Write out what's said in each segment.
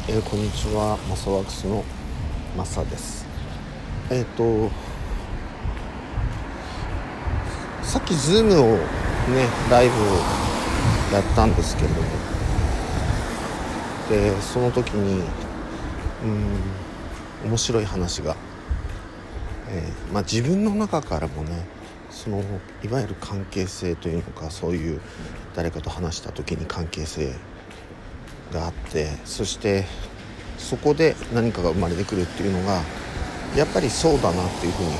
い、えー、こんにちは。マサワークスのマサです。えっ、ー、とさっきズームをねライブやったんですけれどもでその時にうん面白い話が、えー、まあ、自分の中からもねそのいわゆる関係性というのかそういう誰かと話した時に関係性があってそしてそこで何かが生まれてくるっていうのがやっぱりそうだなっていうふうに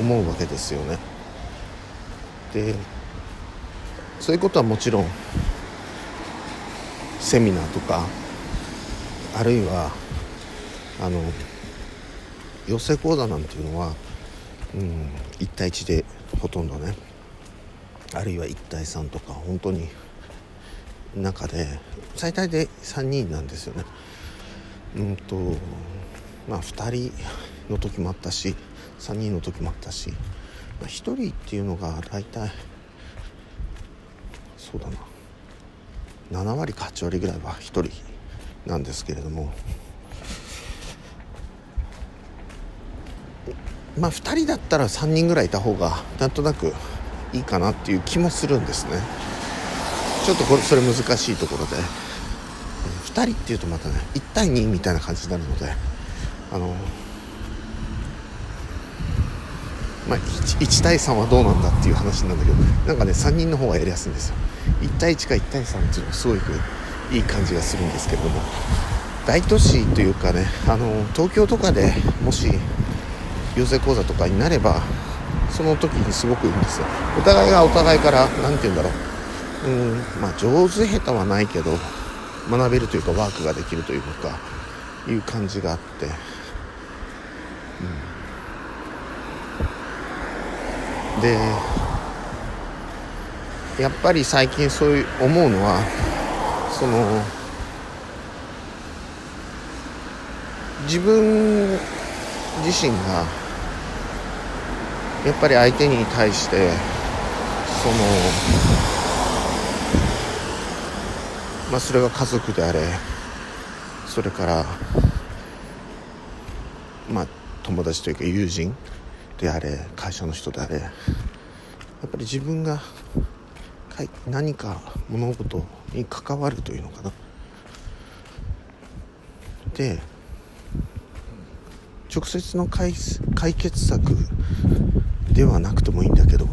思うわけですよね。でそういうことはもちろんセミナーとかあるいはあの養成講座なんていうのは、うん、1対1でほとんどねあるいは1対3とか本当に中で最大で3人なんですよね。うんとまあ2人の時もあったし3人の時もあったし、まあ、1人っていうのが大体そうだな7割か8割ぐらいは1人なんですけれどもまあ2人だったら3人ぐらいいた方がなんとなくいいかなっていう気もするんですね。ちょっとこれそれ難しいところで。2人っていうとまたね1対2みたいな感じになるのであのまあ 1, 1対3はどうなんだっていう話なんだけどなんかね3人の方がやりやすいんですよ。1対1か1対3っていうのはすごくいい感じがするんですけれども。大都市というかねあの東京とかでもし養成講座とかになればその時にすごくいいんですよ。お互いがお互いから何て言うんだろう。うん。まあ上手下手はないけど学べるというかワークができるというかいう感じがあって、うん、でやっぱり最近そういう思うのはその自分自身がやっぱり相手に対してそのまあ、それが家族であれそれからまあ友達というか友人であれ会社の人であれやっぱり自分が何か物事に関わるというのかな。で直接の解決策ではなくてもいいんだけど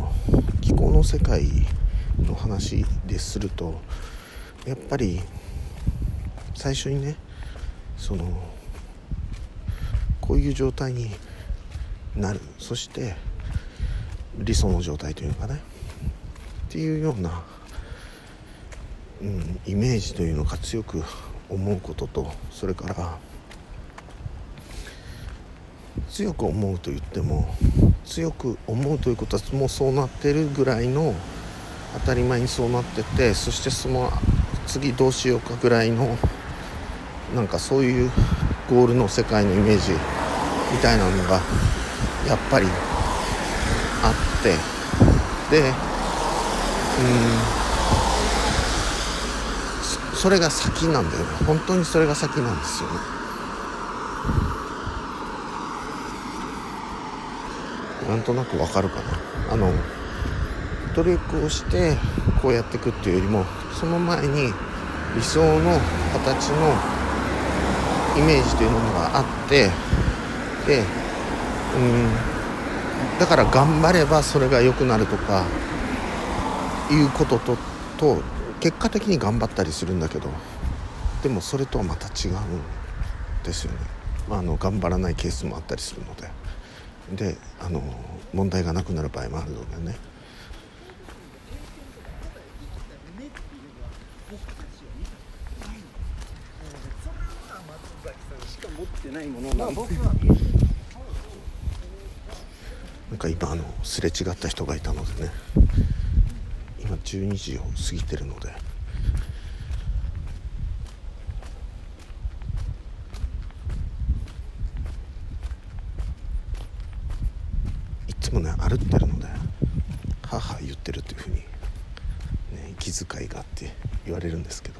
気候の世界の話でするとやっぱり最初にねそのこういう状態になる。そして理想の状態というかねっていうような、うん、イメージというのが強く思うこととそれから強く思うと言っても強く思うということはもうそうなってるぐらいの当たり前にそうなっててそしてその次どうしようかぐらいのなんかそういうゴールの世界のイメージみたいなのがやっぱりあって。でうんそれが先なんだよね。本当にそれが先なんですよね。なんとなくわかるかな。あの努力をしてこうやっていくっていうよりもその前に理想の形のイメージというものがあってでうんだから頑張ればそれが良くなるとかいうこととと結果的に頑張ったりするんだけどでもそれとはまた違うんですよね、ま、あの頑張らないケースもあったりするので。であの問題がなくなる場合もあるのでね。てないものなんでなんか今あのすれ違った人がいたのでね。今12時を過ぎてるので。いつもね歩ってるので母言ってるっていうふうに、ね、気遣いがあって言われるんですけど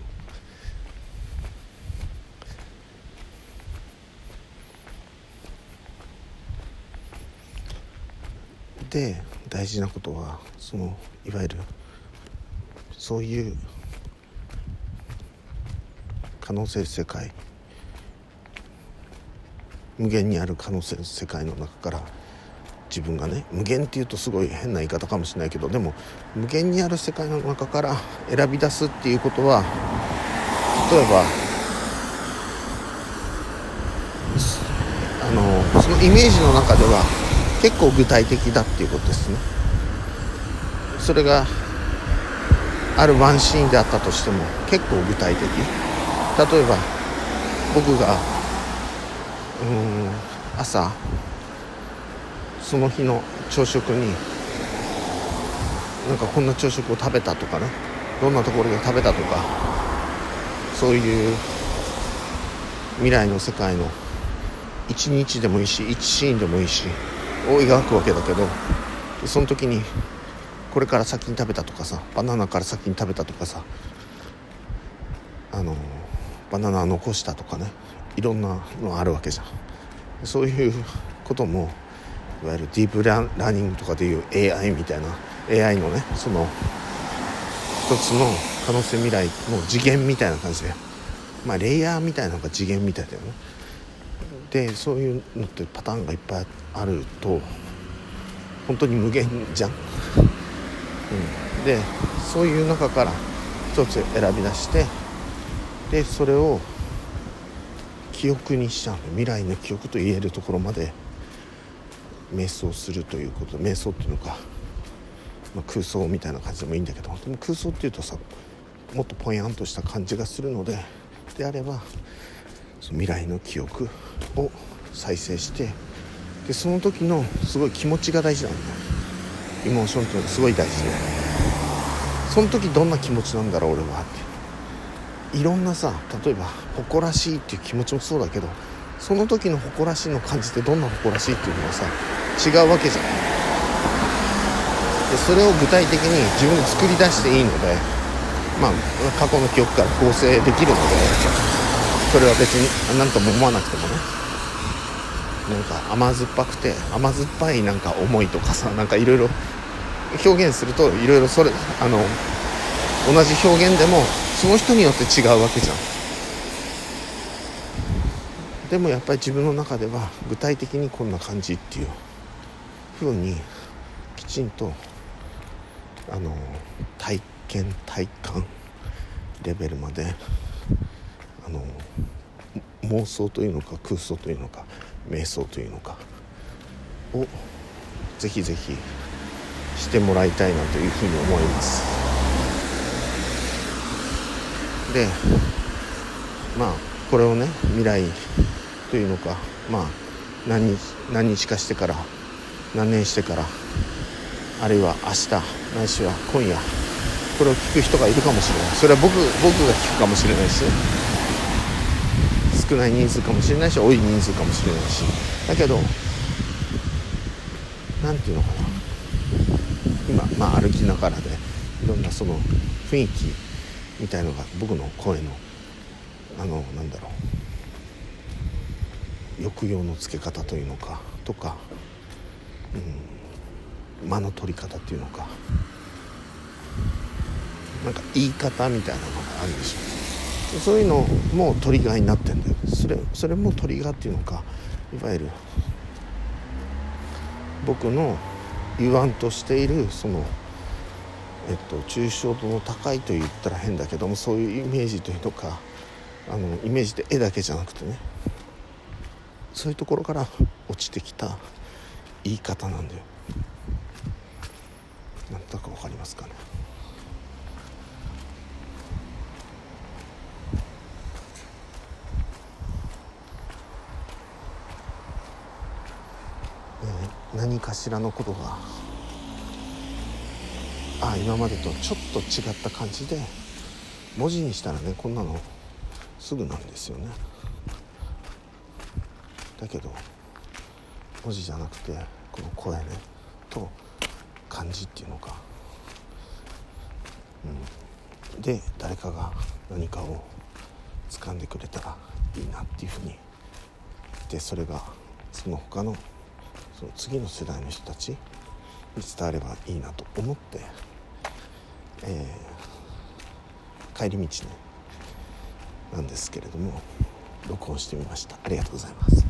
で大事なことはそのいわゆるそういう可能性世界無限にある可能性世界の中から自分がね無限っていうとすごい変な言い方かもしれないけどでも無限にある世界の中から選び出すっていうことは例えばあのそのイメージの中では結構具体的だっていうことですね。それがあるワンシーンであったとしても結構具体的。例えば僕がうん朝その日の朝食になんかこんな朝食を食べたとかね。どんなところで食べたとか。そういう未来の世界の一日でもいいし一シーンでもいいし。を描くわけだけどその時にこれから先に食べたとかさバナナから先に食べたとかさあのバナナ残したとかねいろんなのあるわけじゃん。そういうこともいわゆるディープラーニングとかでいう AI みたいな AI のねその一つの可能性未来の次元みたいな感じで。まあレイヤーみたいなのが次元みたいだよね。でそういうのってパターンがいっぱいあると本当に無限じゃん、うん、でそういう中から一つ選び出してでそれを記憶にしちゃう未来の記憶と言えるところまで瞑想するということ。瞑想っていうのか、まあ、空想みたいな感じでもいいんだけどでも空想っていうとさもっとぽやんとした感じがするのでであれば未来の記憶を再生してでその時のすごい気持ちが大事なんだ。よイモーションっていうのがすごい大事で。その時どんな気持ちなんだろう俺はって。いろんなさ例えば誇らしいっていう気持ちもそうだけどその時の誇らしいの感じってどんな誇らしいっていうのはさ違うわけじゃん。でそれを具体的に自分で作り出していいのでまあ過去の記憶から構成できるのでそれは別に何とも思わなくてもね。なんか甘酸っぱくて甘酸っぱいなんか思いとかさなんかいろいろ表現するといろいろそれあの同じ表現でもその人によって違うわけじゃん。でもやっぱり自分の中では具体的にこんな感じっていう風にきちんとあの体験体感レベルまであの妄想というのか空想というのか瞑想というのかをぜひぜひしてもらいたいなというふうに思います。でまあこれをね未来というのかまあ何日何日かしてから何年してからあるいは明日ないしは今夜これを聞く人がいるかもしれない。それは僕僕が聞くかもしれないし少ない人数かもしれないし多い人数かもしれないし。だけど何て言うのかな。今まあ歩きながらでいろんなその雰囲気みたいのが僕の声のあのなんだろう。抑揚のつけ方というのかとか、うん、間の取り方っていうのか。なんか言い方みたいなのがあるでしょ。うそういうのもトリガーになってんだよ。それそれもトリガーっていうのか。いわゆる僕の言わんとしているそのえっと抽象度の高いと言ったら変だけどもそういうイメージというのかあのイメージって絵だけじゃなくてね。そういうところから落ちてきた言い方なんだよ。なんとなく分かりますかね。何かしらのことがあ今までとちょっと違った感じで文字にしたらねこんなのすぐなんですよね。だけど文字じゃなくてこの声ねと感じっていうのか、うん、で誰かが何かを掴んでくれたらいいなっていうふうに。でそれがその他のその次の世代の人たちに伝わればいいなと思って、えー、帰り道ねなんですけれども録音してみました。ありがとうございます。